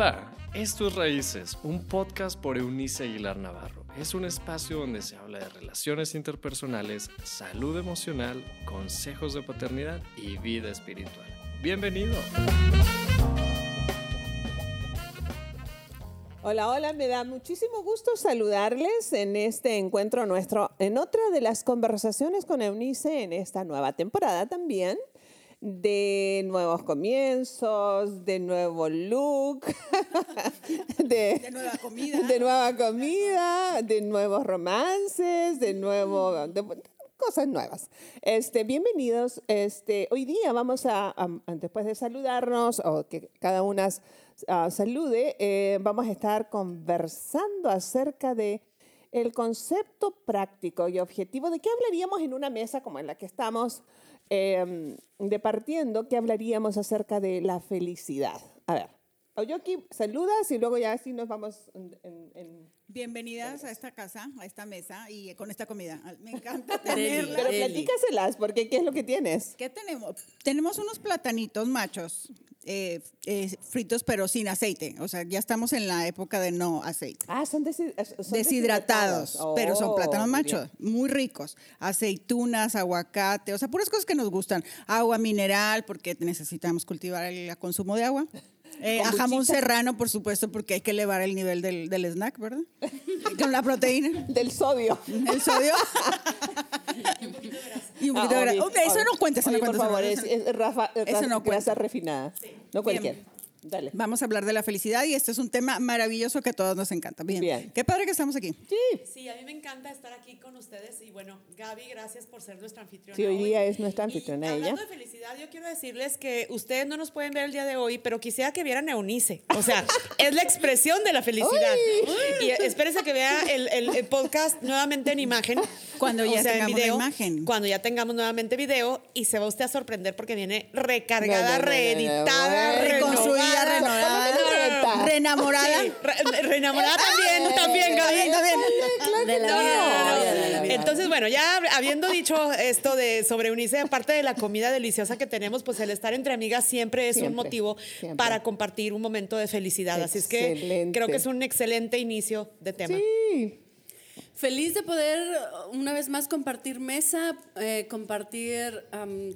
Hola, esto es Raíces, un podcast por Eunice Aguilar Navarro. Es un espacio donde se habla de relaciones interpersonales, salud emocional, consejos de paternidad y vida espiritual. Bienvenido. Hola, hola, me da muchísimo gusto saludarles en este encuentro nuestro, en otra de las conversaciones con Eunice en esta nueva temporada también de nuevos comienzos, de nuevo look, de, nueva comida, de nueva comida, de nuevos romances, de nuevo, cosas nuevas. Este, bienvenidos. Este, hoy día vamos a, después de saludarnos o que cada una uh, salude, eh, vamos a estar conversando acerca de el concepto práctico y objetivo de qué hablaríamos en una mesa como en la que estamos eh, departiendo, que hablaríamos acerca de la felicidad. A ver, yo aquí saludas y luego ya así nos vamos en... Bienvenidas a esta casa, a esta mesa y con esta comida. Me encanta tenerla. Pero platícaselas, porque ¿qué es lo que tienes? ¿Qué tenemos? Tenemos unos platanitos machos eh, eh, fritos pero sin aceite. O sea, ya estamos en la época de no aceite. Ah, son, deshidratados, pero son plátanos oh, machos, muy ricos. Aceitunas, aguacate, o sea, puras cosas que nos gustan. Agua mineral, porque necesitamos cultivar el consumo de agua. Eh, a jamón serrano, por supuesto, porque hay que elevar el nivel del, del snack, ¿verdad? Con la proteína. Del sodio. El sodio. y un poquito de grasa. Grasa. eso no cuenta, eso no cuenta. Por favor, es, Rafa, eso no grasa refinada. No cualquiera. Dale. Vamos a hablar de la felicidad y este es un tema maravilloso que a todos nos encanta. Bien. Bien. Qué padre que estamos aquí. Sí. Sí, a mí me encanta estar aquí con ustedes y bueno, Gaby, gracias por ser nuestra anfitriona. Sí, hoy día es nuestra anfitriona y ella. Hablando de felicidad, yo quiero decirles que ustedes no nos pueden ver el día de hoy, pero quisiera que vieran a Eunice. O sea, es la expresión de la felicidad. Y espérense que vea el, el, podcast nuevamente en imagen. Cuando ya tengamos video, imagen. Cuando ya tengamos nuevamente video y se va usted a sorprender porque viene recargada, reeditada, reconstruida, renovada Reenamorada. reenamorada también, también, Gaby. También. De la vida. Entonces, bueno, ya habiendo dicho esto de sobre unirse, aparte de la comida deliciosa que tenemos, pues el estar entre amigas siempre es un motivo para compartir un momento de felicidad. Así es que creo que es un excelente inicio de tema. Sí. Feliz de poder una vez más compartir mesa, eh, compartir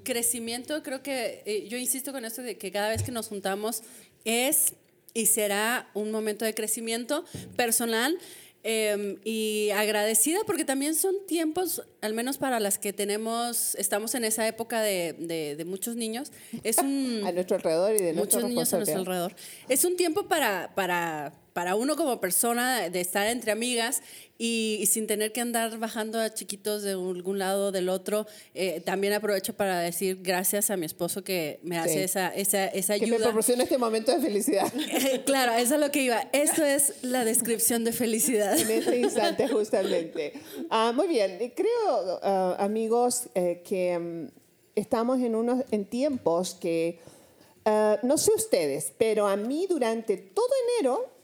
crecimiento. Creo que eh, yo insisto con esto de que cada vez que nos juntamos es y será un momento de crecimiento personal. Em, y agradecida porque también son tiempos, al menos para las que tenemos, estamos en esa época de, de, muchos niños, es un... a nuestro alrededor y de Muchos niños a nuestro alrededor. Es un tiempo para, para para uno como persona de estar entre amigas y, sin tener que andar bajando a chiquitos de algún lado o del otro, eh, también aprovecho para decir gracias a mi esposo que me hace esa, esa, esa ayuda. Que me proporciona este momento de felicidad. claro, eso es lo que iba. Esto es la descripción de felicidad. En este instante, justamente. Ah, muy bien, creo, ah, amigos, eh, que mm, estamos en, unos, en tiempos que, ah, no sé ustedes, pero a mí durante todo enero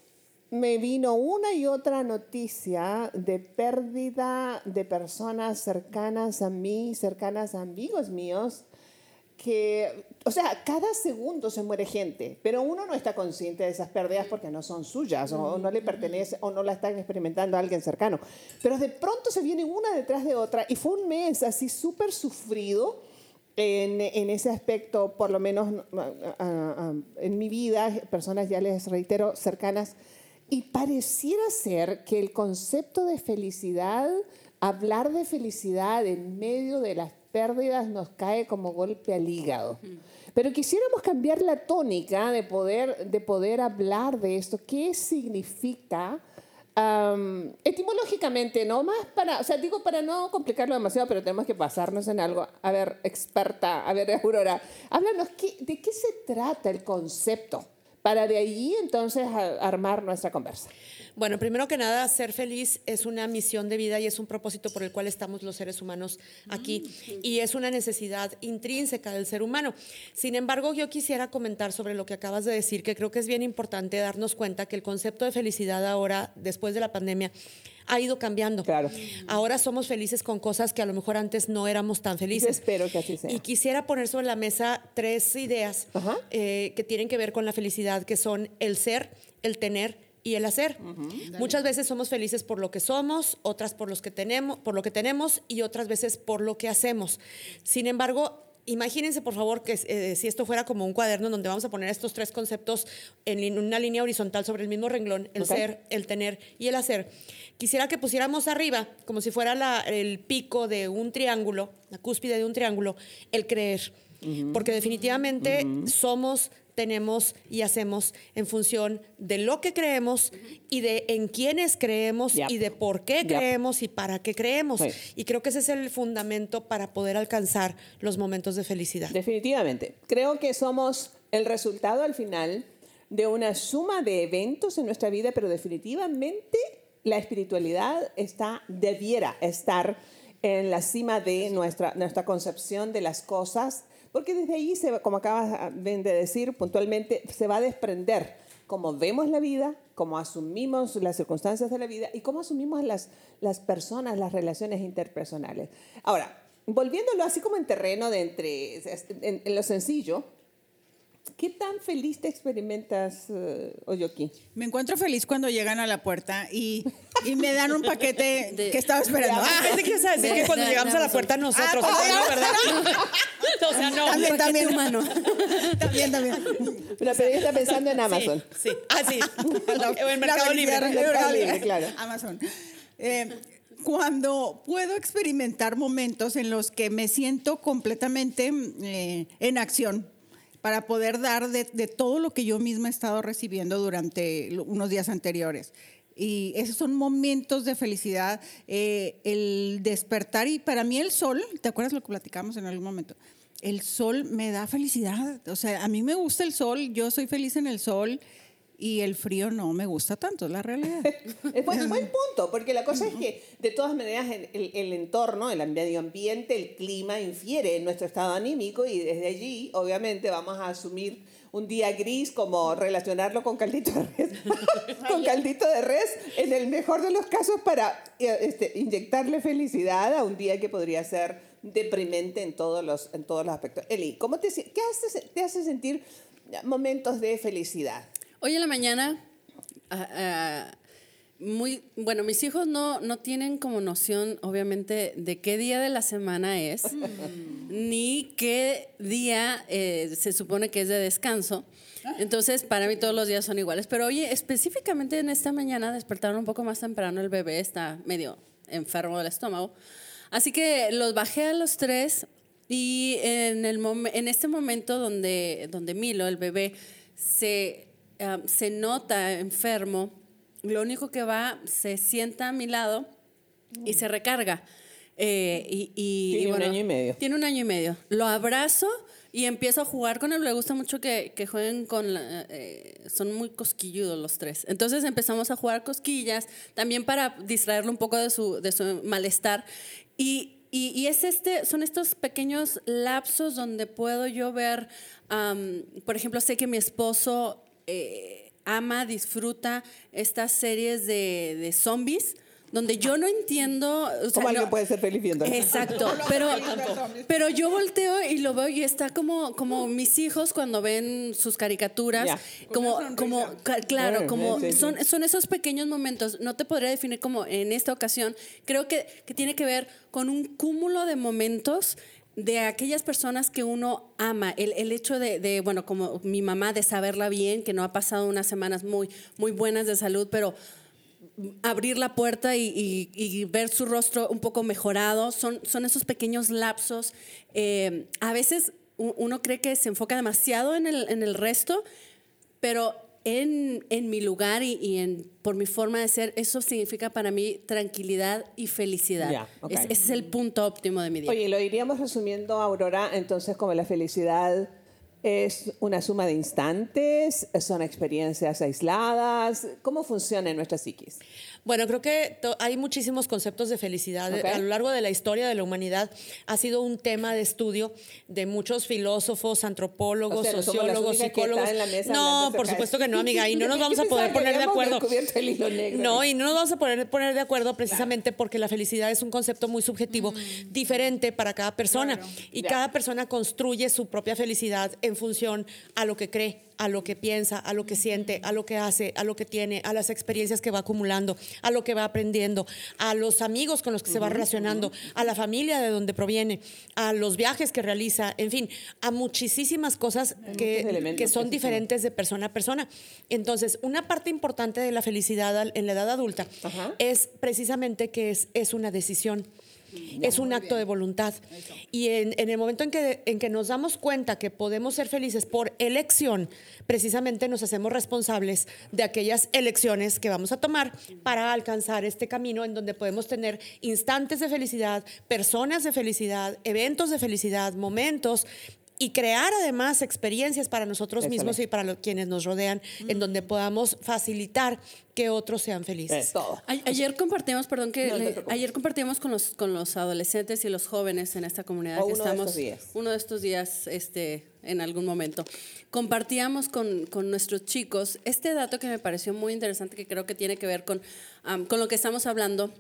me vino una y otra noticia de pérdida de personas cercanas a mí, cercanas a amigos míos, que, o sea, cada segundo se muere gente, pero uno no está consciente de esas pérdidas porque no son suyas o, no le pertenece o no la están experimentando a alguien cercano. Pero de pronto se viene una detrás de otra y fue un mes así súper sufrido. En, en, ese aspecto, por lo menos en mi vida, personas, ya les reitero, cercanas, y pareciera ser que el concepto de felicidad, hablar de felicidad en medio de las pérdidas nos cae como golpe al hígado. Pero quisiéramos cambiar la tónica de poder, de poder hablar de esto. ¿Qué significa? etimológicamente, no más para, o sea, digo para no complicarlo demasiado, pero tenemos que pasarnos en algo. A ver, experta, a ver, Aurora, háblanos, ¿de qué se trata el concepto? para de allí entonces armar nuestra conversa. Bueno, primero que nada, ser feliz es una misión de vida y es un propósito por el cual estamos los seres humanos aquí mm, y es una necesidad intrínseca del ser humano. Sin embargo, yo quisiera comentar sobre lo que acabas de decir, que creo que es bien importante darnos cuenta que el concepto de felicidad ahora, después de la pandemia, ha ido cambiando. Claro. Ahora somos felices con cosas que a lo mejor antes no éramos tan felices. espero que así sea. Y quisiera poner sobre la mesa tres ideas eh, que tienen que ver con la felicidad, que son el ser, el tener y el hacer. Muchas veces somos felices por lo que somos, otras por los que tenemos, por lo que tenemos y otras veces por lo que hacemos. Sin embargo, imagínense por favor que eh, si esto fuera como un cuaderno donde vamos a poner estos tres conceptos en una línea horizontal sobre el mismo renglón, el ser, el tener y el hacer. Quisiera que pusiéramos arriba, como si fuera la- el pico de un triángulo, la cúspide de un triángulo, el creer. Porque definitivamente somos, tenemos y hacemos en función de lo que creemos y de en quiénes creemos Yep. y de por qué Yep. creemos y para qué creemos. Sí. Y creo que ese es el fundamento para poder alcanzar los momentos de felicidad. Definitivamente. Creo que somos el resultado al final de una suma de eventos en nuestra vida, pero definitivamente la espiritualidad está, debiera estar en la cima de nuestra, nuestra concepción de las cosas, porque desde ahí, se, como acabas de decir puntualmente, se va a desprender cómo vemos la vida, cómo asumimos las circunstancias de la vida y cómo asumimos las, las personas, las relaciones interpersonales. Ahora, volviéndolo así como en terreno de entre, en, en lo sencillo, ¿qué tan feliz te experimentas, uh, Oyoki? Me encuentro feliz cuando llegan a la puerta y, y me dan un paquete De- que estaba esperando. Ah, pensé que ibas a decir De- que cuando de- llegamos a la de- puerta nosotros. Ah, sea, ah, no, ¿verdad? o sea, no. También, también. humano. también, también. Pero, pero está pensando en Amazon. Sí, sí. Ah, sí. O en Mercado Libre. en Mercado Mercado Libre, Libre, claro. Amazon. Eh, cuando puedo experimentar momentos en los que me siento completamente eh, en acción para poder dar de, de todo lo que yo misma he estado recibiendo durante unos días anteriores. Y esos son momentos de felicidad, eh, el despertar y para mí el sol, ¿te acuerdas lo que platicamos en algún momento? El sol me da felicidad, o sea, a mí me gusta el sol, yo soy feliz en el sol y el frío no me gusta tanto, es la realidad. Es buen, buen punto, porque la cosa es que de todas maneras el, el- entorno, el medio ambiente, el clima infiere en nuestro estado anímico y desde allí obviamente vamos a asumir un día gris como relacionarlo con caldito de res, con caldito de res, en el mejor de los casos para eh, este, inyectarle felicidad a un día que podría ser deprimente en todos los, en todos los aspectos. Eli, ¿cómo te, ¿qué hace, te hace sentir momentos de felicidad? Hoy en la mañana, ah, ah, muy, bueno, mis hijos no, no tienen como noción, obviamente, de qué día de la semana es, ni qué día eh, se supone que es de descanso. Entonces, para mí todos los días son iguales. Pero oye, específicamente en esta mañana despertaron un poco más temprano, el bebé está medio enfermo del estómago. Así que los bajé a los tres y en, el en este momento donde, donde Milo, el bebé, se, ah, se nota enfermo, lo único que va, se sienta a mi lado y se recarga. Eh, y, y- Tiene y un año y medio. Tiene un año y medio. Lo abrazo y empiezo a jugar con él. Le gusta mucho que, que jueguen con... la- eh, son muy cosquilludos los tres. Entonces empezamos a jugar cosquillas, también para distraerlo un poco de su, de su malestar. Y, y, y es este, son estos pequeños lapsos donde puedo yo ver, por ejemplo, sé que mi esposo eh, ama, disfruta estas series de, de zombies. Donde yo no entiendo. o sea, ¿Cómo alguien no- puede ser feliz viéndolo? Exacto, pero, pero yo volteo y lo veo y está como, como mis hijos cuando ven sus caricaturas, como, como, claro, Bueno, como son, son esos pequeños momentos, no te podría definir como en esta ocasión, creo que, que tiene que ver con un cúmulo de momentos de aquellas personas que uno ama, el, el hecho de, de, bueno, como mi mamá, de saberla bien, que no ha pasado unas semanas muy, muy buenas de salud, pero abrir la puerta y, ver su rostro un poco mejorado. Son, son esos pequeños lapsos. Eh, a veces uno cree que se enfoca demasiado en el, en el resto, pero en, en mi lugar y, y en, por mi forma de ser, eso significa para mí tranquilidad y felicidad. Ya, ok. Es- ese es el punto óptimo de mi día. Oye, lo iríamos resumiendo, Aurora, entonces como la felicidad es una suma de instantes, son experiencias aisladas, ¿cómo funciona en nuestra psiquis? Bueno, creo que hay muchísimos conceptos de felicidad. A lo largo de la historia de la humanidad ha sido un tema de estudio de muchos filósofos, antropólogos, O sea, sociólogos, psicólogos. están en la mesa No, por supuesto que no, amiga. Y no nos vamos a poder poner de acuerdo. descubierto el hilo negro. No, y no nos vamos a poner, poner de acuerdo precisamente porque la felicidad es un concepto muy subjetivo, diferente para cada persona. Y Ya. cada persona construye su propia felicidad en función a lo que cree, a lo que piensa, a lo que siente, a lo que hace, a lo que tiene, a las experiencias que va acumulando, a lo que va aprendiendo, a los amigos con los que se va relacionando, a la familia de donde proviene, a los viajes que realiza, en fin, a muchísimas cosas que, que son diferentes de persona a persona. Entonces, una parte importante de la felicidad en la edad adulta es precisamente que es, es una decisión es un acto de voluntad. Y en, el momento en que, en que nos damos cuenta que podemos ser felices por elección, precisamente nos hacemos responsables de aquellas elecciones que vamos a tomar para alcanzar este camino en donde podemos tener instantes de felicidad, personas de felicidad, eventos de felicidad, momentos y crear además experiencias para nosotros mismos y para los, quienes nos rodean, en donde podamos facilitar que otros sean felices. ayer compartimos, perdón, que ayer compartimos con los, con los adolescentes y los jóvenes en esta comunidad que uno estamos. De estos días. Uno de estos días, este, en algún momento. Compartíamos con, con nuestros chicos este dato que me pareció muy interesante, que creo que tiene que ver con, con lo que estamos hablando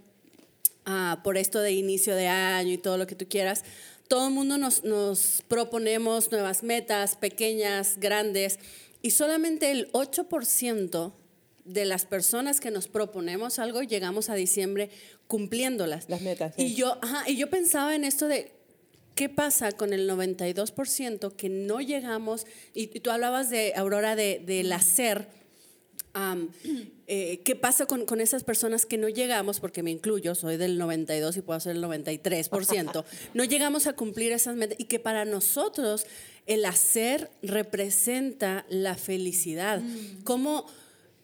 ah, por esto de inicio de año y todo lo que tú quieras todo el mundo nos, nos proponemos nuevas metas, pequeñas, grandes, y solamente el 8% de las personas que nos proponemos algo llegamos a diciembre cumpliéndolas. Las metas. Y, yo, y yo pensaba en esto de, ¿qué pasa con el 92% que no llegamos? Y, tú hablabas de, Aurora, de, del hacer eh, ¿Qué pasa con, con, esas personas que no llegamos, porque me incluyo, soy del 92 y puedo ser el 93%, no llegamos a cumplir esas metas y que para nosotros el hacer representa la felicidad? Mm. ¿Cómo,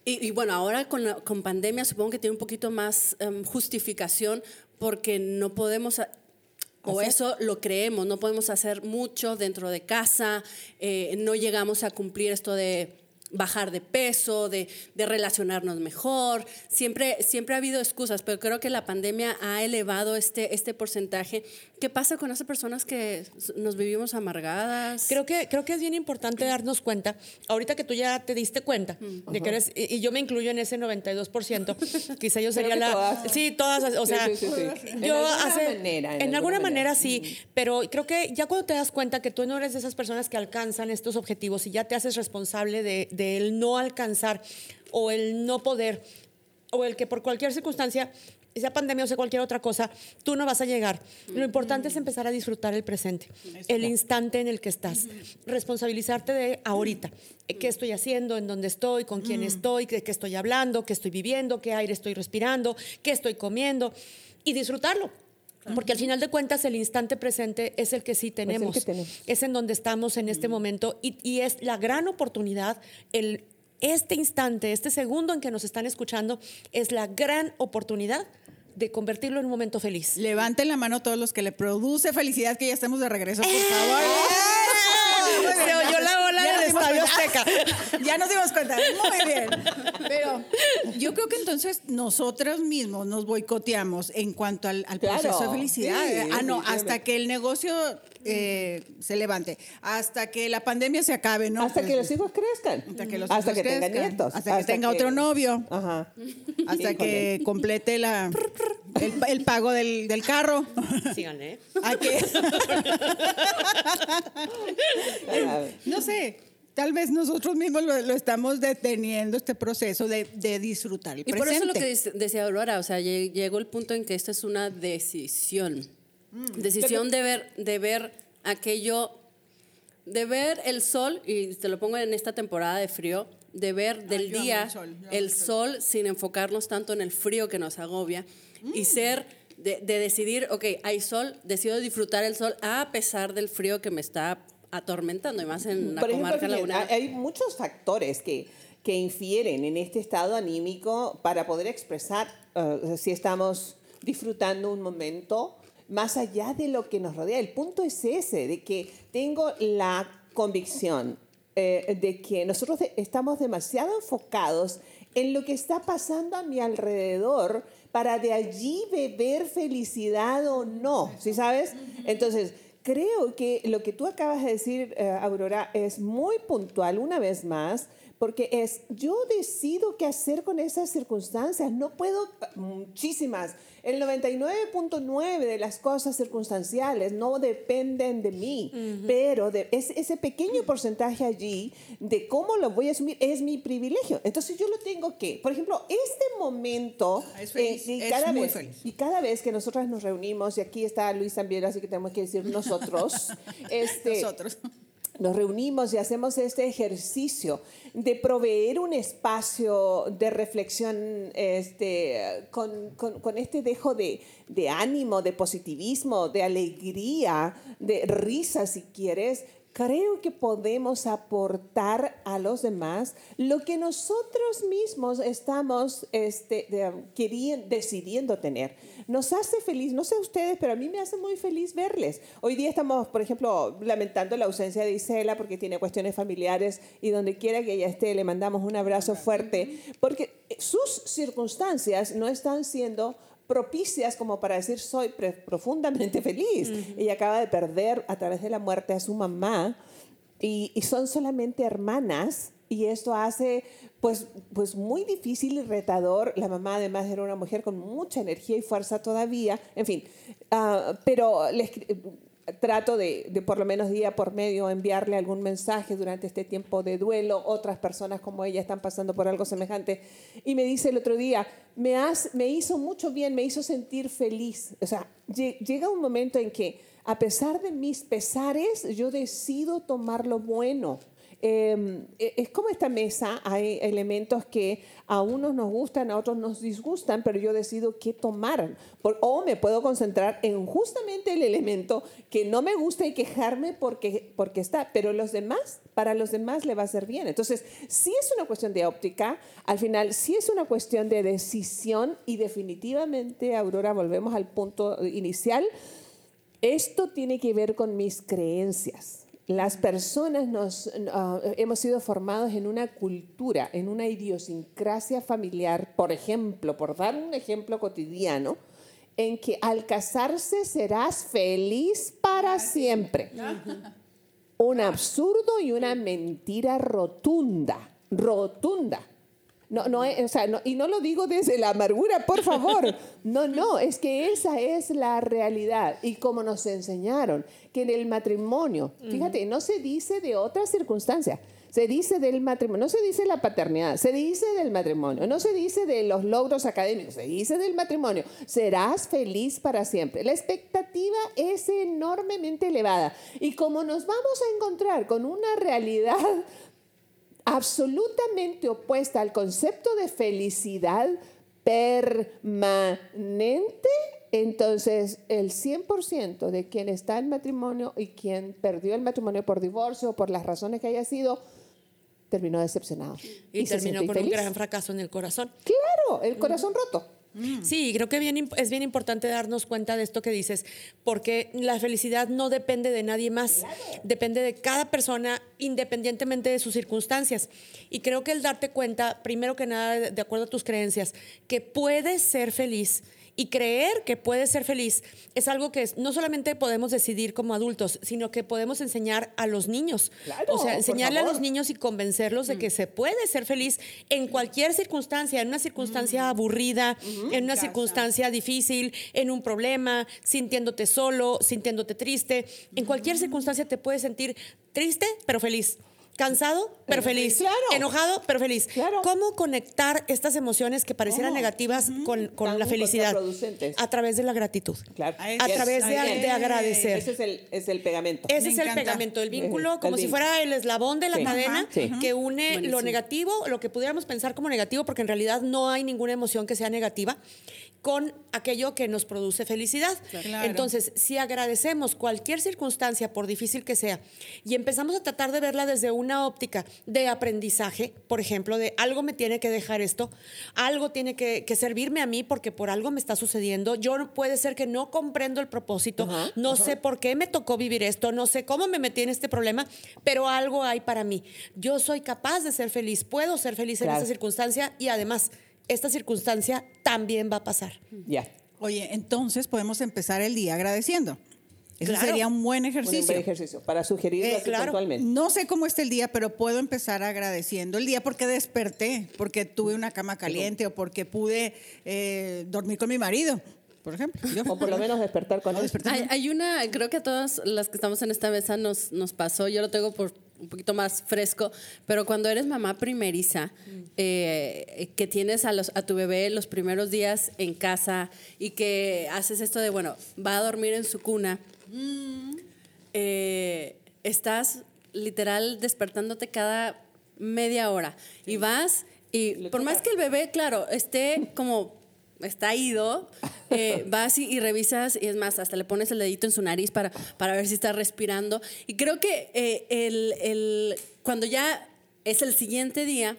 y, bueno, ahora con, con, pandemia supongo que tiene un poquito más em, justificación porque no podemos o eso lo creemos, no podemos hacer mucho dentro de casa, eh, no llegamos a cumplir esto de bajar de peso, de, de, relacionarnos mejor. Siempre, siempre ha habido excusas, pero creo que la pandemia ha elevado este, este porcentaje. ¿Qué pasa con esas personas que nos vivimos amargadas? Creo que, creo que es bien importante darnos cuenta, ahorita que tú ya te diste cuenta, mm. de que eres, y, yo me incluyo en ese 92%, quizá yo sería la... Sí, todas, o sea, yo en alguna manera. En, alguna, manera, sí, pero creo que ya cuando te das cuenta que tú no eres de esas personas que alcanzan estos objetivos y ya te haces responsable de del no alcanzar o el no poder o el que por cualquier circunstancia sea pandemia o sea cualquier otra cosa, tú no vas a llegar. Lo importante es empezar a disfrutar el presente, el instante en el que estás. Responsabilizarte de ahorita. ¿Qué estoy haciendo? ¿En dónde estoy? ¿Con quién estoy? ¿De qué estoy hablando? ¿Qué estoy viviendo? ¿Qué aire estoy respirando? ¿Qué estoy comiendo? Y disfrutarlo. Porque al final de cuentas el instante presente es el que sí tenemos. Es, en donde estamos en este momento y, es la gran oportunidad, el, este instante, este segundo en que nos están escuchando, es la gran oportunidad de convertirlo en un momento feliz. Levanten la mano todos los que le produce felicidad que ya estemos de regreso, por favor. Se oyó la ola del Estadio Azteca. Ya nos dimos cuenta. Muy bien. Pero yo creo que entonces nosotros mismos nos boicoteamos en cuanto al, proceso de felicidad. ah, no, hasta que el negocio eh, se levante, hasta que la pandemia se acabe, ¿no? Hasta que los hijos crezcan. Hasta que los hasta que tengan nietos. Hasta que tenga otro novio. Ajá. Hasta que complete la, el, pago del, del carro. ¿eh? no sé tal vez nosotros mismos lo, estamos deteniendo este proceso de, disfrutar el y por eso lo que decía Aurora, o sea, llegó el punto en que esto es una decisión. Mm. decisión de ver, de ver aquello, de ver el sol, y te lo pongo en esta temporada de frío, de ver del día el sol. sin enfocarnos tanto en el frío que nos agobia y mm. ser de, de, decidir, ok, hay sol, decido disfrutar el sol a pesar del frío que me está atormentando, y más en la comarca Hay muchos factores que, que infieren en este estado anímico para poder expresar uh, si estamos disfrutando un momento más allá de lo que nos rodea. El punto es ese, de que tengo la convicción eh, de que nosotros estamos demasiado enfocados en lo que está pasando a mi alrededor para de allí beber felicidad o no, ¿sí sabes? Entonces, creo que lo que tú acabas de decir, eh, Aurora, es muy puntual una vez más, porque es, yo decido qué hacer con esas circunstancias, no puedo, muchísimas, el 99.9 de las cosas circunstanciales no dependen de mí, pero de, es, ese pequeño porcentaje allí de cómo lo voy a asumir es mi privilegio. Entonces yo lo tengo que, por ejemplo, este momento, Ah, es feliz, y, es cada muy vez, feliz. y cada vez que nosotras nos reunimos, y aquí está Luis también, así que tenemos que decir nosotros, este, Nosotros. Nos reunimos y hacemos este ejercicio de proveer un espacio de reflexión este, con, este dejo de, ánimo, de positivismo, de alegría, de risa si quieres, creo que podemos aportar a los demás lo que nosotros mismos estamos este, de- querien- decidiendo tener. Nos hace feliz, no sé ustedes, pero a mí me hace muy feliz verles. Hoy día estamos, por ejemplo, lamentando la ausencia de Isela porque tiene cuestiones familiares y donde quiera que ella esté le mandamos un abrazo fuerte porque sus circunstancias no están siendo propicias como para decir soy profundamente feliz. Ella acaba de perder a través de la muerte a su mamá y, y son solamente hermanas y esto hace pues, pues muy difícil y retador. La mamá además era una mujer con mucha energía y fuerza todavía, en fin, ah, pero le escri- trato de, de por lo menos día por medio enviarle algún mensaje durante este tiempo de duelo. Otras personas como ella están pasando por algo semejante. Y me dice el otro día, me, has, me hizo mucho bien, me hizo sentir feliz. O sea, lle- llega un momento en que a pesar de mis pesares, yo decido tomar lo bueno. Eh, es como esta mesa, hay elementos que a unos nos gustan, a otros nos disgustan, pero yo decido qué tomar. Por- o me puedo concentrar en justamente el elemento que no me gusta y quejarme porque, porque está, pero los demás, para los demás le va a ser bien. Entonces, sí es una cuestión de óptica, al final sí es una cuestión de decisión y definitivamente, Aurora, volvemos al punto inicial, esto tiene que ver con mis creencias. Las personas nos, ah, hemos sido formados en una cultura, en una idiosincrasia familiar, por ejemplo, por dar un ejemplo cotidiano, en que al casarse serás feliz para siempre. Un absurdo y una mentira rotunda, rotunda. No, no, o sea, no- y no lo digo desde la amargura, por favor. No, no, es que esa es la realidad. Y como nos enseñaron que en el matrimonio, fíjate, no se dice de otra circunstancia, se dice del matrimonio, no se dice la paternidad, se dice del matrimonio, no se dice de los logros académicos, se dice del matrimonio. Serás feliz para siempre. La expectativa es enormemente elevada. Y como nos vamos a encontrar con una realidad absolutamente opuesta al concepto de felicidad permanente, entonces el 100% de quien está en matrimonio y quien perdió el matrimonio por divorcio o por las razones que haya sido, terminó decepcionado. Y, terminó con un gran fracaso en el corazón. Claro, el corazón roto. Sí, creo que bien, es bien importante darnos cuenta de esto que dices, porque la felicidad no depende de nadie más, depende de cada persona independientemente de sus circunstancias. Y creo que el darte cuenta, primero que nada, de de acuerdo a tus creencias, que puedes ser feliz y creer que puedes ser feliz es algo que no solamente podemos decidir como adultos, sino que podemos enseñar a los niños. Claro, o sea, enseñarle a los niños y convencerlos de que se puede ser feliz en cualquier circunstancia, en una circunstancia aburrida, en una circunstancia difícil, en un problema, sintiéndote solo, sintiéndote triste. En cualquier circunstancia te puedes sentir triste, pero feliz. Cansado, pero feliz. Claro. Enojado, pero feliz. Claro. ¿Cómo conectar estas emociones que parecieran negativas con, la felicidad? A través de la gratitud. Claro. A través de, agradecer. Ese es el, es el pegamento. Ese Me es el pegamento, el vínculo, El como si vínculo. fuera el eslabón de la Sí. cadena Ajá. Sí. que une lo negativo, lo que pudiéramos pensar como negativo, porque en realidad no hay ninguna emoción que sea negativa, con aquello que nos produce felicidad. Claro. Entonces, si agradecemos cualquier circunstancia, por difícil que sea, y empezamos a tratar de verla desde una óptica de aprendizaje, por ejemplo, de algo me tiene que dejar esto, algo tiene que, que servirme a mí porque por algo me está sucediendo, yo no- puede ser que no comprendo el propósito, no sé por qué me tocó vivir esto, no sé cómo me metí en este problema, pero algo hay para mí. Yo soy capaz de ser feliz, puedo ser feliz en esta circunstancia y además esta circunstancia también va a pasar. Ya. Oye, entonces podemos empezar el día agradeciendo. Ese Claro. sería un buen Un ejercicio. buen ejercicio para sugerirlo Eh, así claro. puntualmente. No sé cómo está el día, pero puedo empezar agradeciendo el día porque desperté, porque tuve una cama caliente o porque pude eh, dormir con mi marido, por ejemplo. Yo. O por lo menos despertar con él. Hay, hay una, creo que a todas las que estamos en esta mesa nos, nos pasó, yo lo tengo por un poquito más fresco, pero cuando eres mamá primeriza, eh, que tienes a, los, a tu bebé los primeros días en casa y que haces esto de, bueno, va a dormir en su cuna, eh, estás literal despertándote cada media hora y vas y por más que el bebé, claro, esté como está ido, eh, vas y, y revisas y es más, hasta le pones el dedito en su nariz para, para ver si está respirando. Y creo que eh, el, el- cuando ya es el siguiente día,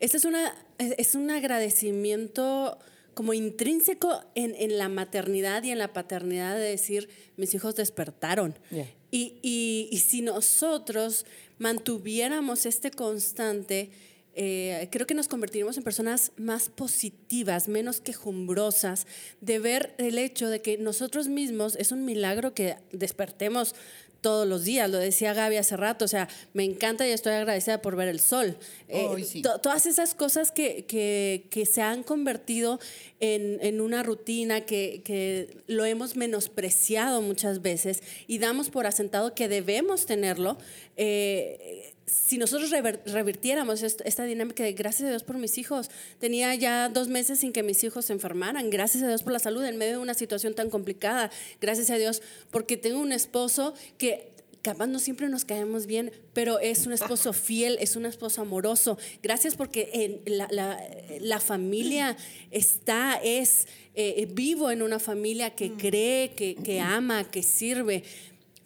este es, una, es un agradecimiento como intrínseco en, en la maternidad y en la paternidad de decir, mis hijos despertaron. Yeah. Y, y- y si nosotros mantuviéramos este constante, eh, creo que nos convertiríamos en personas más positivas, menos quejumbrosas, de ver el hecho de que nosotros mismos es un milagro que despertemos todos los días, lo decía Gaby hace rato, o sea, me encanta y estoy agradecida por ver el sol. Eh, sí. todas esas cosas que, que- que se han convertido en, en una rutina, que, que lo hemos menospreciado muchas veces y damos por asentado que debemos tenerlo. eh, si nosotros revirtiéramos est- esta dinámica de gracias a Dios por mis hijos, tenía ya dos meses sin que mis hijos se enfermaran, gracias a Dios por la salud en medio de una situación tan complicada, gracias a Dios porque tengo un esposo que capaz no siempre nos caemos bien, pero es un esposo fiel, es un esposo amoroso. Gracias porque en la, la- la familia está, es eh, vivo en una familia que cree, que, que ama, que sirve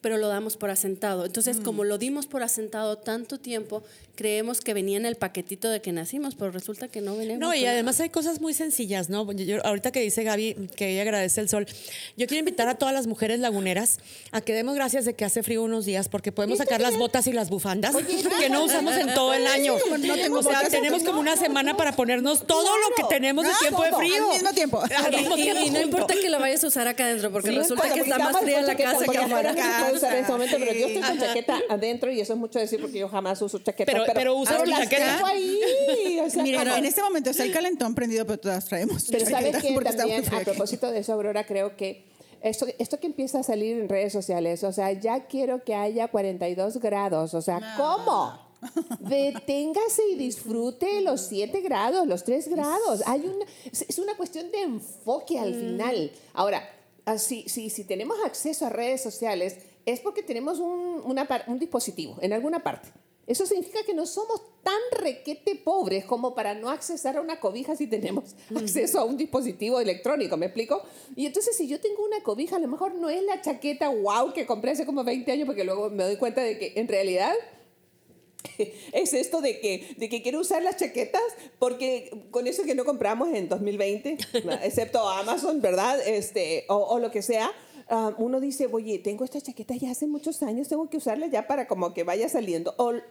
pero lo damos por asentado. Entonces, como lo dimos por asentado tanto tiempo, creemos que venía en el paquetito de que nacimos, pero resulta que no venía. No, y además hay cosas muy sencillas, ¿no? Yo- yo- ahorita que dice Gaby que ella agradece el sol, yo quiero invitar a todas las mujeres laguneras a que demos gracias de que hace frío unos días, porque podemos sacar las botas y las bufandas que no usamos en todo el año. como no o sea, tenemos como una semana para ponernos todo lo que tenemos en Ah, tiempo de frío. al mismo tiempo. Al mismo Y, tiempo, y no importa que lo vayas a usar acá adentro, porque Sí, resulta que está más fría con la casa que afuera. No usar en este momento, pero yo estoy con Ajá. chaqueta adentro y eso es mucho decir porque yo jamás uso chaqueta. Pero- pero usa las chaqueta. tengo ahí. o sea, Miren, como- en este momento está el calentón prendido, pero todas traemos. Pero ¿sabes muy También, a propósito de eso, Aurora, creo que esto, esto que empieza a salir en redes sociales, o sea, ya quiero que haya 42 grados, o sea, ¿cómo? Deténgase y disfrute los 7 grados, los 3 grados. Hay una, es una cuestión de enfoque al final. Ahora, así, si, si tenemos acceso a redes sociales, es porque tenemos un, una par- un dispositivo en alguna parte. Eso significa que no somos tan requete pobres como para no accesar a una cobija si tenemos acceso a un dispositivo electrónico, ¿me explico? Y entonces si yo tengo una cobija, a lo mejor no es la chaqueta wow que compré hace como 20 años, porque luego me doy cuenta de que en realidad es esto de que, de que quiero usar las chaquetas porque con eso que no compramos en 2020, excepto Amazon, ¿verdad? Este, o, o lo que sea, ah, uno dice, oye, tengo esta chaqueta ya hace muchos años, tengo que usarla ya para como que vaya saliendo. O, el,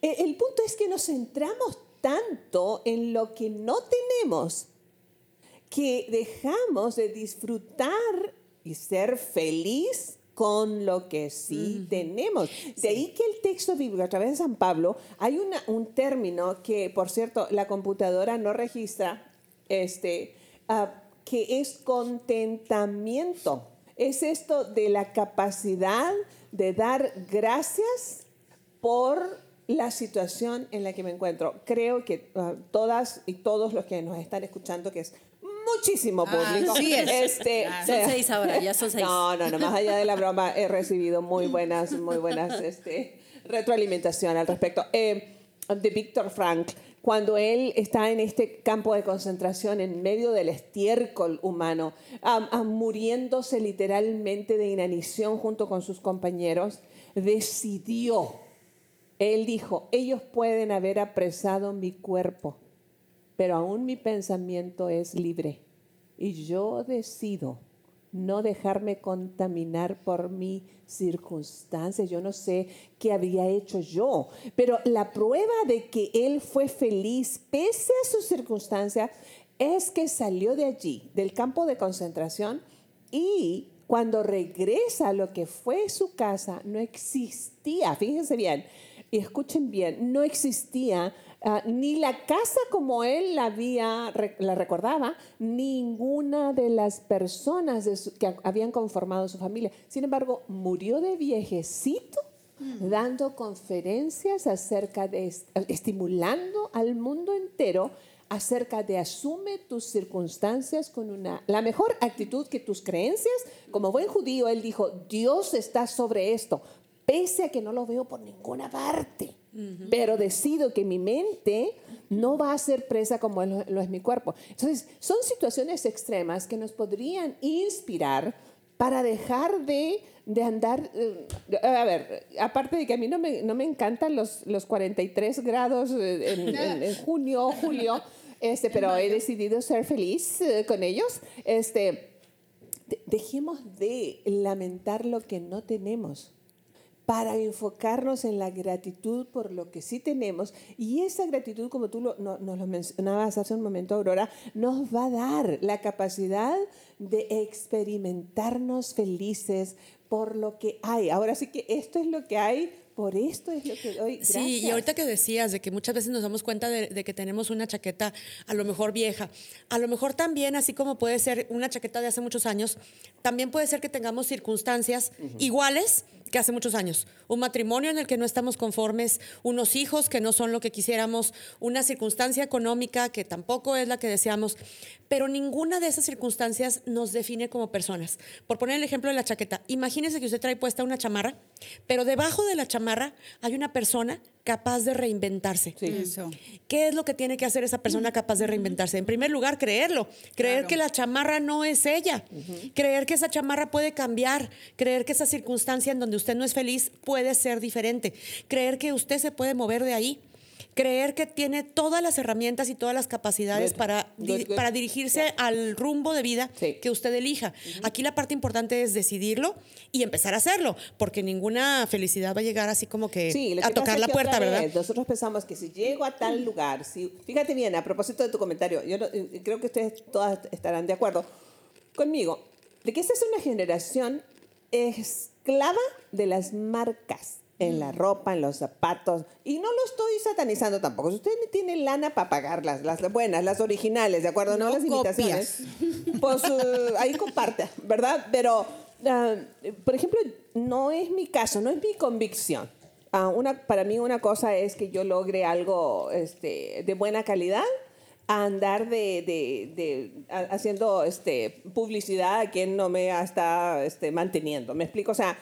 el punto es que nos centramos tanto en lo que no tenemos que dejamos de disfrutar y ser feliz con lo que sí tenemos. De ahí que el texto bíblico a través de San Pablo, hay una, un término que, por cierto, la computadora no registra, este, ah, que es contentamiento. Es esto de la capacidad de dar gracias por la situación en la que me encuentro. Creo que ah, todas y todos los que nos están escuchando, que es muchísimo público. Así es. Este, Son seis ahora, ya son seis. No, no, no, más allá de la broma, he recibido muy buenas, muy buenas este, retroalimentación al respecto. Eh, de Víctor Frank, cuando él está en este campo de concentración en medio del estiércol humano, muriéndose literalmente de inanición junto con sus compañeros, decidió, él dijo, ellos pueden haber apresado mi cuerpo, pero aún mi pensamiento es libre y yo decido no dejarme contaminar por mi circunstancia. Yo no sé qué había hecho yo, pero la prueba de que él fue feliz pese a sus circunstancias es que salió de allí, del campo de concentración, y Cuando regresa a lo que fue su casa, no existía, fíjense bien, y escuchen bien, no existía ah, ni la casa como él la, había, la recordaba, ninguna de las personas que habían conformado su familia. Sin embargo, murió de viejecito dando conferencias acerca de, estimulando al mundo entero acerca de asume tus circunstancias con una, la mejor actitud que tus creencias. Como buen judío, él dijo, Dios está sobre esto, pese a que no lo veo por ninguna parte. Pero decido que mi mente no va a ser presa como lo es mi cuerpo. Entonces, son situaciones extremas que nos podrían inspirar para dejar de, andar, eh, a ver, aparte de que a mí no me, no me encantan los, los 43 grados en, en, junio, julio, este, pero he decidido ser feliz eh, con ellos. Este, dejemos de lamentar lo que no tenemos para enfocarnos en la gratitud por lo que sí tenemos. Y esa gratitud, como tú lo, nos lo mencionabas hace un momento, Aurora, nos va a dar la capacidad de experimentarnos felices por lo que hay. Ahora sí que esto es lo que hay por esto es lo que doy. Sí, y ahorita que decías de que muchas veces nos damos cuenta de, que tenemos una chaqueta a lo mejor vieja, a lo mejor también, así como puede ser una chaqueta de hace muchos años, también puede ser que tengamos circunstancias iguales que hace muchos años. Un matrimonio en el que no estamos conformes, unos hijos que no son lo que quisiéramos, una circunstancia económica que tampoco es la que deseamos, pero ninguna de esas circunstancias nos define como personas. Por poner el ejemplo de la chaqueta, imagínese que usted trae puesta una chamarra, pero debajo de la chamarra hay una persona capaz de reinventarse. ¿Qué es lo que tiene que hacer esa persona capaz de reinventarse? En primer lugar, creerlo, creer que la chamarra no es ella, creer que esa chamarra puede cambiar, creer que esa circunstancia en donde usted no es feliz puede ser diferente, creer que usted se puede mover de ahí creer que tiene todas las herramientas y todas las capacidades para, para dirigirse al rumbo de vida que usted elija. Aquí la parte importante es decidirlo y empezar a hacerlo, porque ninguna felicidad va a llegar así como que, a tocar la puerta, ¿verdad? nosotros pensamos que si llego a tal lugar, si, fíjate bien, a propósito de tu comentario, yo eh, creo que ustedes todas estarán de acuerdo conmigo, de que esta es una generación esclava de las marcas en la ropa, en los zapatos. Y no lo estoy satanizando tampoco. Si usted tiene lana para pagarlas, las buenas, las originales, ¿de acuerdo? No, las imitaciones. Pues uh, ahí comparte, ¿verdad? Pero, uh, por ejemplo, no es mi caso, no es mi convicción. Uh, una, para mí una cosa es que yo logre algo este, de buena calidad a andar de, de, de haciendo este, publicidad a quien no me está este, manteniendo. ¿Me explico? O sea,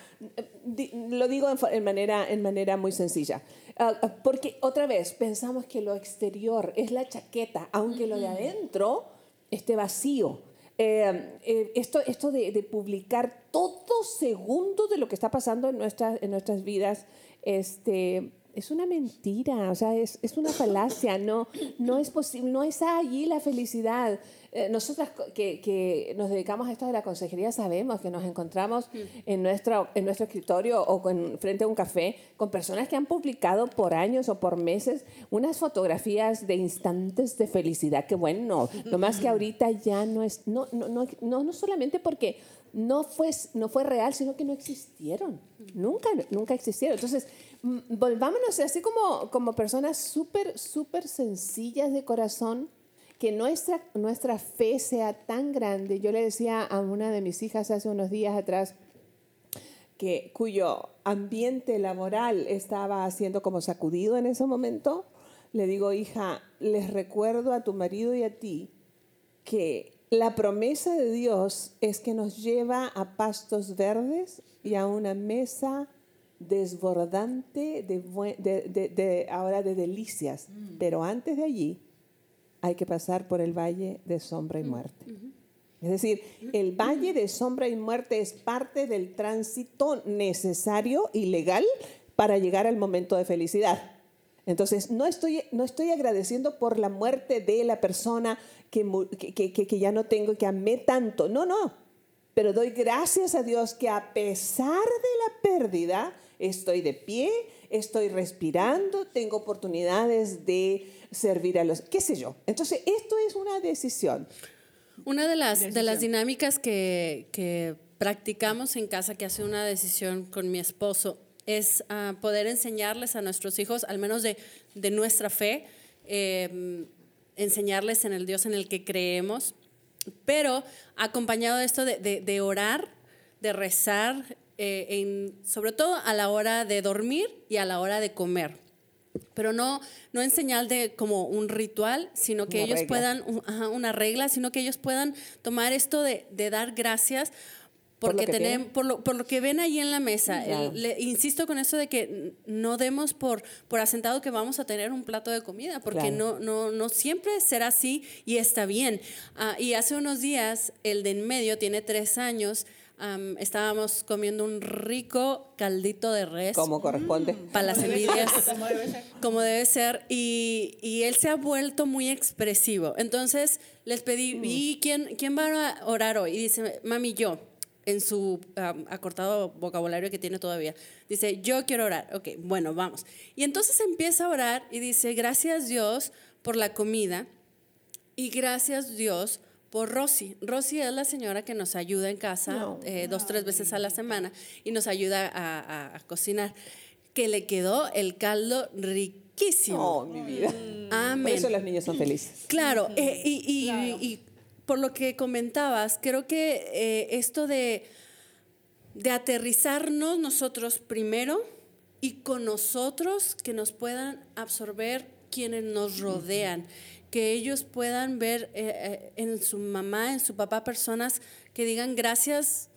lo digo en, manera, en manera muy sencilla. Ah, porque otra vez pensamos que lo exterior es la chaqueta, aunque lo de adentro esté vacío. Eh, eh, esto esto de, de, publicar todo segundo de lo que está pasando en, nuestras en nuestras vidas, este, es una mentira, o sea, es, es una falacia, no, no es posible, no es allí la felicidad. Eh, nosotras que, que, nos dedicamos a esto de la consejería sabemos que nos encontramos mm. en nuestro, en nuestro escritorio o con, frente a un café con personas que han publicado por años o por meses unas fotografías de instantes de felicidad, que bueno, no más que ahorita ya no es, no, no, no, no, no solamente porque no fue, no fue real, sino que no existieron. Nunca, nunca existieron. Entonces, volvámonos así como, como personas súper, súper sencillas de corazón, que nuestra, nuestra fe sea tan grande. Yo le decía a una de mis hijas hace unos días atrás, que, cuyo ambiente laboral estaba siendo como sacudido en ese momento, le digo, hija, les recuerdo a tu marido y a ti que la promesa de Dios es que nos lleva a pastos verdes y a una mesa desbordante de, ahora de delicias. Mm. Pero antes de allí hay que pasar por el valle de sombra y mm. muerte. Es decir, el valle de sombra y muerte es parte del tránsito necesario y legal para llegar al momento de felicidad. Entonces, no estoy, no estoy agradeciendo por la muerte de la persona que, que, que, ya no tengo, que amé tanto. No, no. Pero doy gracias a Dios que a pesar de la pérdida, estoy de pie, estoy respirando, tengo oportunidades de servir a los, qué sé yo. Entonces, esto es una decisión. Una de las, de las dinámicas que, que practicamos en casa, que hace una decisión con mi esposo, es ah, poder enseñarles a nuestros hijos, al menos de, de nuestra fe, eh, enseñarles en el Dios en el que creemos, pero acompañado de esto de, de- de orar, de rezar, eh, en- sobre todo a la hora de dormir y a la hora de comer. Pero no, no en señal de como un ritual, sino que Una ellos regla. puedan, un- ajá, una regla, sino que ellos puedan tomar esto de, de dar gracias Por lo porque que tenemos, tienen. por lo, por lo que ven ahí en la mesa. El- le- insisto con eso de que no demos por, por asentado que vamos a tener un plato de comida, porque Claro. no, no, no siempre será así y está bien. Ah, y hace unos días, el de en medio tiene tres años, am, estábamos comiendo un rico caldito de res Como corresponde. para las envidias, como debe ser, y, y él se ha vuelto muy expresivo. Entonces les pedí, ¿y quién, quién va a orar hoy? Y dice, mami, yo, en su um, acortado vocabulario que tiene todavía. Dice, yo quiero orar. Ok, bueno, vamos. Y entonces empieza a orar y dice, gracias Dios por la comida y gracias Dios por Rosy. Rosy es la señora que nos ayuda en casa No. eh, dos, tres veces a la semana y nos ayuda a, a- a cocinar. Que le quedó el caldo riquísimo. Oh, mi vida. Por Amén. eso los niños son felices. Claro, eh, y, y- y por lo que comentabas, creo que eh, esto de, de aterrizarnos nosotros primero y con nosotros que nos puedan absorber quienes nos rodean, que ellos puedan ver eh, eh, en su mamá, en su papá, personas que digan gracias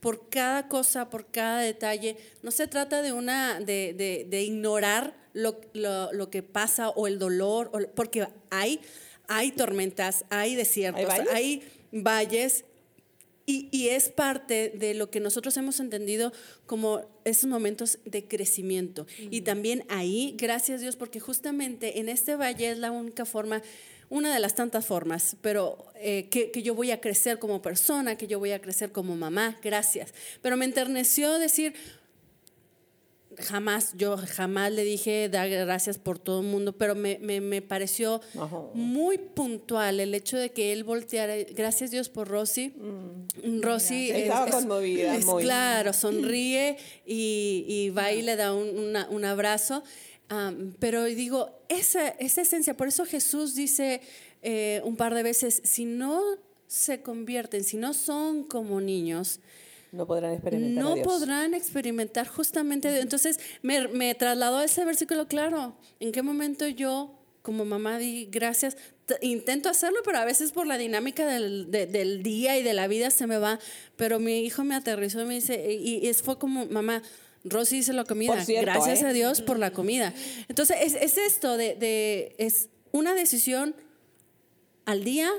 por cada cosa, por cada detalle. No se trata de una de, de- de ignorar lo, lo- lo que pasa o el dolor, o- porque hay, hay tormentas, hay desiertos, ¿Hay valles? hay valles. Y, y es parte de lo que nosotros hemos entendido como esos momentos de crecimiento. Y también ahí, gracias Dios, porque justamente en este valle es la única forma, una de las tantas formas, pero eh, que, que yo voy a crecer como persona, que yo voy a crecer como mamá, gracias. Pero me enterneció decir, jamás, yo jamás le dije dar gracias por todo el mundo, pero me, me, me pareció muy puntual el hecho de que él volteara, gracias Dios por Rosy. Rosy es, conmovida, es muy. claro, sonríe y, y va y le da un, una- un abrazo. Pero digo, esa, esa esencia, por eso Jesús dice eh, un par de veces, si no se convierten, si no son como niños, No podrán experimentar a no Dios. podrán experimentar justamente. Entonces me, me trasladó a ese versículo claro. ¿En qué momento yo, como mamá, di gracias? Intento hacerlo, pero a veces por la dinámica del, de- del día y de la vida se me va. Pero mi hijo me aterrizó y me dice, y, y fue como, mamá, Rosy hizo la comida. Cierto, gracias ¿eh? a Dios por la comida. Entonces es, es esto de, de- es una decisión al día,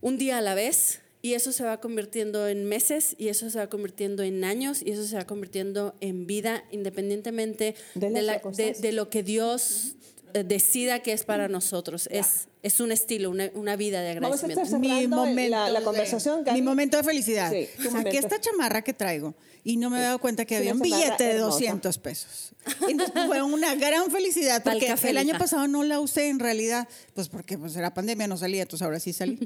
un día a la vez, y eso se va convirtiendo en meses, y eso se va convirtiendo en años, y eso se va convirtiendo en vida, independientemente De la- de lo que Dios eh, decida que es para nosotros. Es, es un estilo, una, una vida de Vamos a estar agradecimiento. Mi momento, la, la de- conversación. Gaby. mi momento de felicidad. Sí, Saqué momento. esta chamarra que traigo y no me he dado cuenta que Es había un billete de hermosa. 200 pesos. Entonces, fue una gran felicidad porque café, el año pasado no la usé en realidad, pues porque pues era pandemia, no salía, entonces ahora sí salí.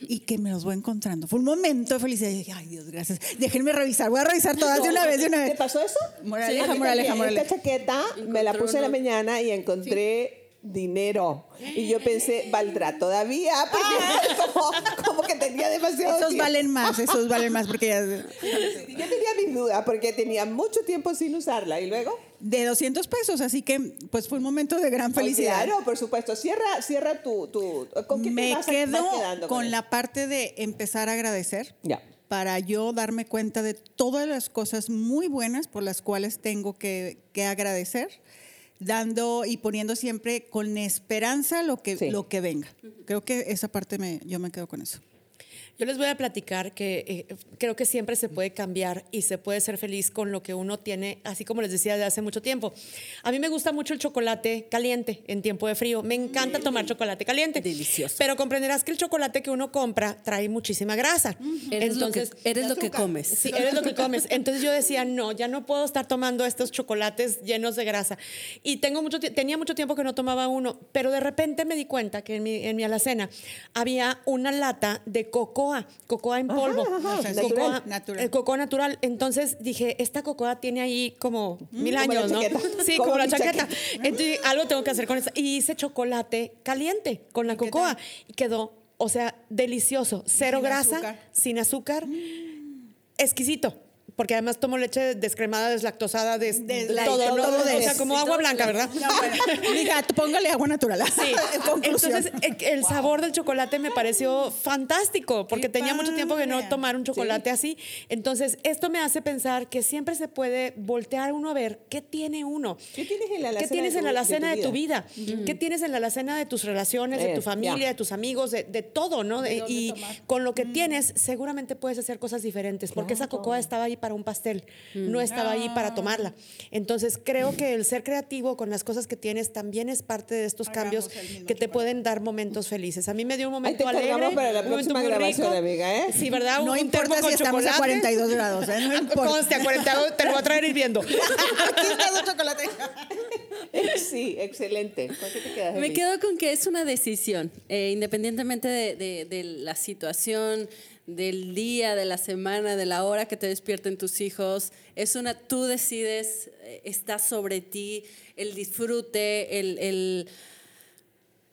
y que me los voy encontrando. Fue un momento de felicidad. Y dije, ay Dios, gracias. Déjenme revisar, voy a revisar todas de una vez, de una ¿Te vez. pasó eso? Moraleja, A mí moraleja, moraleja. Esta chaqueta me la puse en la mañana y encontré dinero. Y yo pensé, ¿valdrá todavía? Porque como, como que tenía demasiado Esos tiempo. valen más, esos valen más porque ya... Yo tenía mis dudas porque tenía mucho tiempo sin usarla. Y luego, De 200 pesos, así que pues fue un momento de gran felicidad. claro, por supuesto. Cierra, cierra tu... tu ¿Con qué Me vas quedo vas con eso? la parte de empezar a agradecer. Ya. Para yo darme cuenta de todas las cosas muy buenas por las cuales tengo que, que agradecer, dando y poniendo siempre con esperanza lo que, Sí. lo que venga. Creo que esa parte me, yo me quedo con eso. Yo les voy a platicar que eh, creo que siempre se puede cambiar y se puede ser feliz con lo que uno tiene, así como les decía desde hace mucho tiempo. A mí me gusta mucho el chocolate caliente en tiempo de frío. Me encanta tomar chocolate caliente. Delicioso. Pero comprenderás que el chocolate que uno compra trae muchísima grasa. Eres, Entonces, lo que, eres lo que comes. Sí, eres lo que comes. Entonces yo decía, no, ya no puedo estar tomando estos chocolates llenos de grasa. Y tengo mucho, tenía mucho tiempo que no tomaba uno, pero de repente me di cuenta que en mi, en mi alacena había una lata de coco cocoa, cocoa en polvo. ajá, Cocoa- natural, natural. el cocoa natural. Entonces dije, esta cocoa tiene ahí como mil Como la años, ¿no? Sí, Como como, la chaqueta. Entonces algo tengo que hacer con eso. Y hice chocolate caliente con la cocoa. Y quedó, o sea, delicioso. Cero Sin grasa, azúcar. sin azúcar. Exquisito. Porque además tomo leche descremada, deslactosada, des, Des- de todo, todo ¿no? de o sea, como Sí, agua todo blanca, ¿verdad? Diga, póngale agua natural. Sí. Entonces, eh, el sabor del chocolate me pareció fantástico, porque Qué tenía mucho tiempo de no tomar un chocolate así. Entonces, esto me hace pensar que siempre se puede voltear uno a ver qué tiene uno. ¿Qué tienes en la ¿Qué alacena tienes de en tu- la de alacena tu de tu vida? ¿Qué tienes en la alacena de tus relaciones, de Eh, tu familia, ya. de tus amigos, de, de todo, ¿no? De- y tomar. con lo que tienes, seguramente puedes hacer cosas diferentes, porque esa cocoa estaba ahí para un pastel, no estaba ahí para tomarla. Entonces, creo que el ser creativo con las cosas que tienes también es parte de estos Hagamos cambios el que te pueden dar momentos felices. A mí me dio un momento te alegre, para la un momento próxima muy grabación, rico. amiga, ¿eh? Sí, ¿verdad? No Un importa si estamos a chocolate. 42 grados, ¿eh? No importa. Conste, a 42 te lo voy a traer hirviendo. Aquí está tu chocolate. Sí, excelente. ¿Con qué te quedas, Me quedo con que es una decisión, eh, independientemente de, de- de la situación, del día, de la semana, de la hora que te despierten tus hijos. Es una, tú decides, eh, está sobre ti, el disfrute, el, el,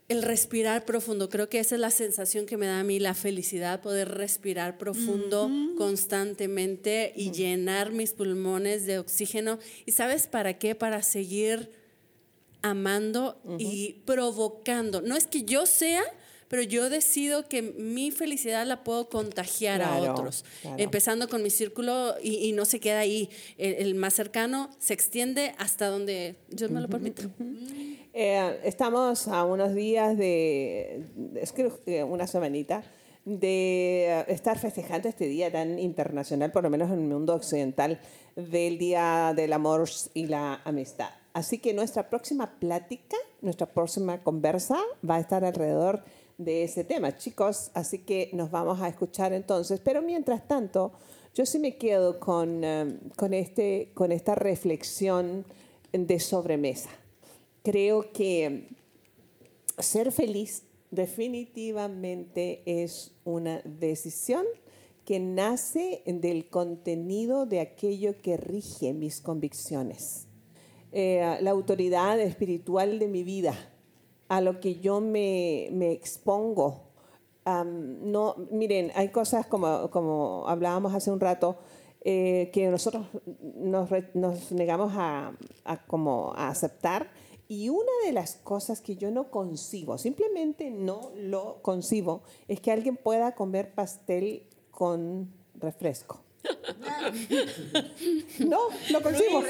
el respirar profundo. Creo que esa es la sensación que me da a mí, la felicidad, poder respirar profundo constantemente y llenar mis pulmones de oxígeno. ¿Y sabes para qué? Para seguir amando y provocando. No es que yo sea, pero yo decido que mi felicidad la puedo contagiar a Claro, otros. claro. Empezando con mi círculo y, y no se queda ahí. El, el más cercano se extiende hasta donde Dios me lo permita. Eh, estamos a unos días de, es que una semanita, de eh, estar festejando este día tan internacional, por lo menos en el mundo occidental, del Día del Amor y la Amistad. Así que nuestra próxima plática, nuestra próxima conversa va a estar alrededor de ese tema, chicos. Así que nos vamos a escuchar entonces. Pero mientras tanto, yo sí me quedo con, eh, con, este, con esta reflexión de sobremesa. Creo que ser feliz definitivamente es una decisión que nace del contenido de aquello que rige mis convicciones. Eh, la autoridad espiritual de mi vida, a lo que yo me, expongo. No, miren, hay cosas como, como hablábamos hace un rato, eh, que nosotros nos, negamos a, a como a aceptar. Y una de las cosas que yo no concibo, simplemente no lo concibo, es que alguien pueda comer pastel con refresco. No, lo concibo.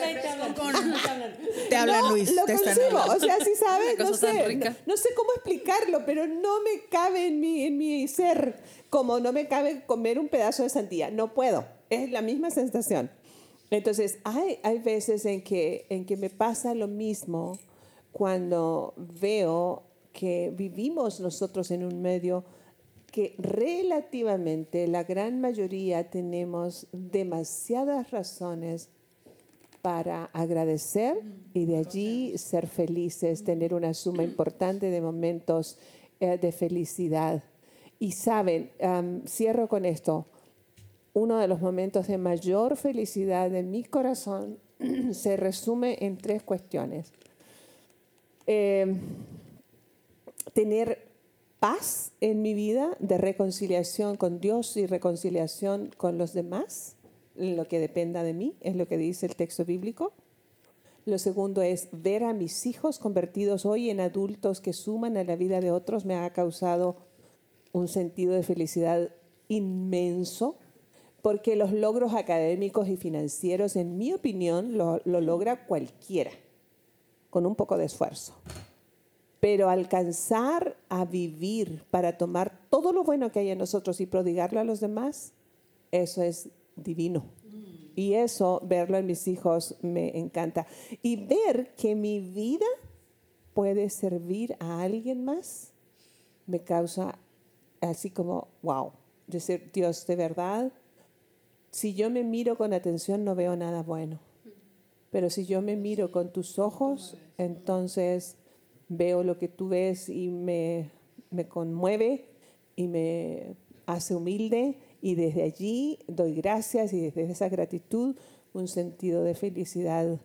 Te hablan, No, Luis. Lo te están hablando. O sea, sí sabes, no sé, no, no sé cómo explicarlo, pero no me cabe en mi, en mi ser, como no me cabe comer un pedazo de sandía. No puedo. Es la misma sensación. Entonces, hay, hay veces en que, en que me pasa lo mismo cuando veo que vivimos nosotros en un medio que relativamente la gran mayoría tenemos demasiadas razones para agradecer y de allí ser felices, tener una suma importante de momentos eh, de felicidad. Y saben, cierro con esto, uno de los momentos de mayor felicidad de mi corazón se resume en tres cuestiones. Eh, tener paz en mi vida de reconciliación con Dios y reconciliación con los demás, lo que dependa de mí, es lo que dice el texto bíblico. Lo segundo es ver a mis hijos convertidos hoy en adultos que suman a la vida de otros me ha causado un sentido de felicidad inmenso, porque los logros académicos y financieros, en mi opinión, lo, lo logra cualquiera, con un poco de esfuerzo. Pero alcanzar a vivir para tomar todo lo bueno que hay en nosotros y prodigarlo a los demás, eso es divino. Y eso, verlo en mis hijos, me encanta. Y ver que mi vida puede servir a alguien más, me causa así como, wow, decir, Dios, de verdad, si yo me miro con atención no veo nada bueno. Pero si yo me miro con tus ojos, entonces veo lo que tú ves y me, me conmueve y me, hace humilde y desde allí doy gracias y desde esa gratitud un sentido de felicidad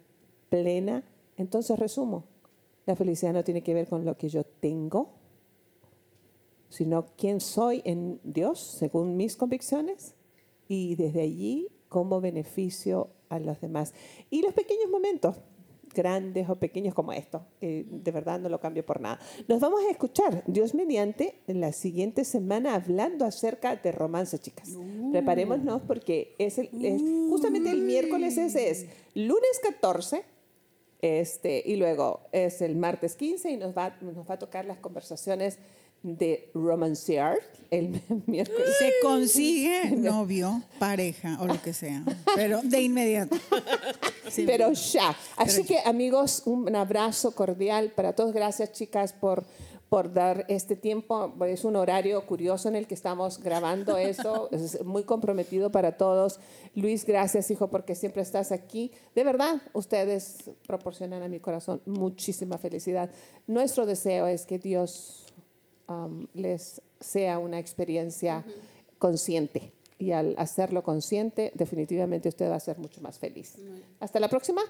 plena. Entonces resumo, la felicidad no tiene que ver con lo que yo tengo, sino quién soy en Dios según mis convicciones y desde allí cómo beneficio a los demás. Y los pequeños momentos, grandes o pequeños como esto, que de verdad no lo cambio por nada. Nos vamos a escuchar, Dios mediante, en la siguiente semana hablando acerca de romance, chicas. Preparémonos porque es, el, es justamente el miércoles ese es lunes 14 este, y luego es el martes 15 y nos va, nos va a tocar las conversaciones de romancear el miércoles. Se consigue novio, pareja o lo que sea, pero de inmediato. Sí. Pero ya. Así que amigos, un abrazo cordial para todos. Gracias chicas por, por dar este tiempo. Es un horario curioso en el que estamos grabando eso. Es muy comprometido para todos. Luis, gracias hijo porque siempre estás aquí. De verdad, ustedes proporcionan a mi corazón muchísima felicidad. Nuestro deseo es que Dios um, les sea una experiencia consciente. Y al hacerlo consciente, definitivamente usted va a ser mucho más feliz. Hasta la próxima.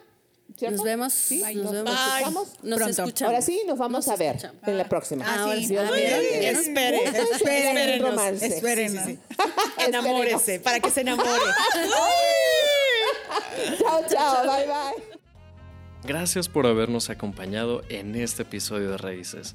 ¿cierto? Nos vemos. Sí, Nos nos, vemos. escuchamos. Nos Pronto. escuchamos. Ahora sí, nos vamos Nos a ver escuchamos. en la próxima. Ah, Ahora sí. Dios Ah. Espere, espérenos. Enamórese, para que se enamore. Chao, chao. Bye, bye. Gracias por habernos acompañado en este episodio de Raíces.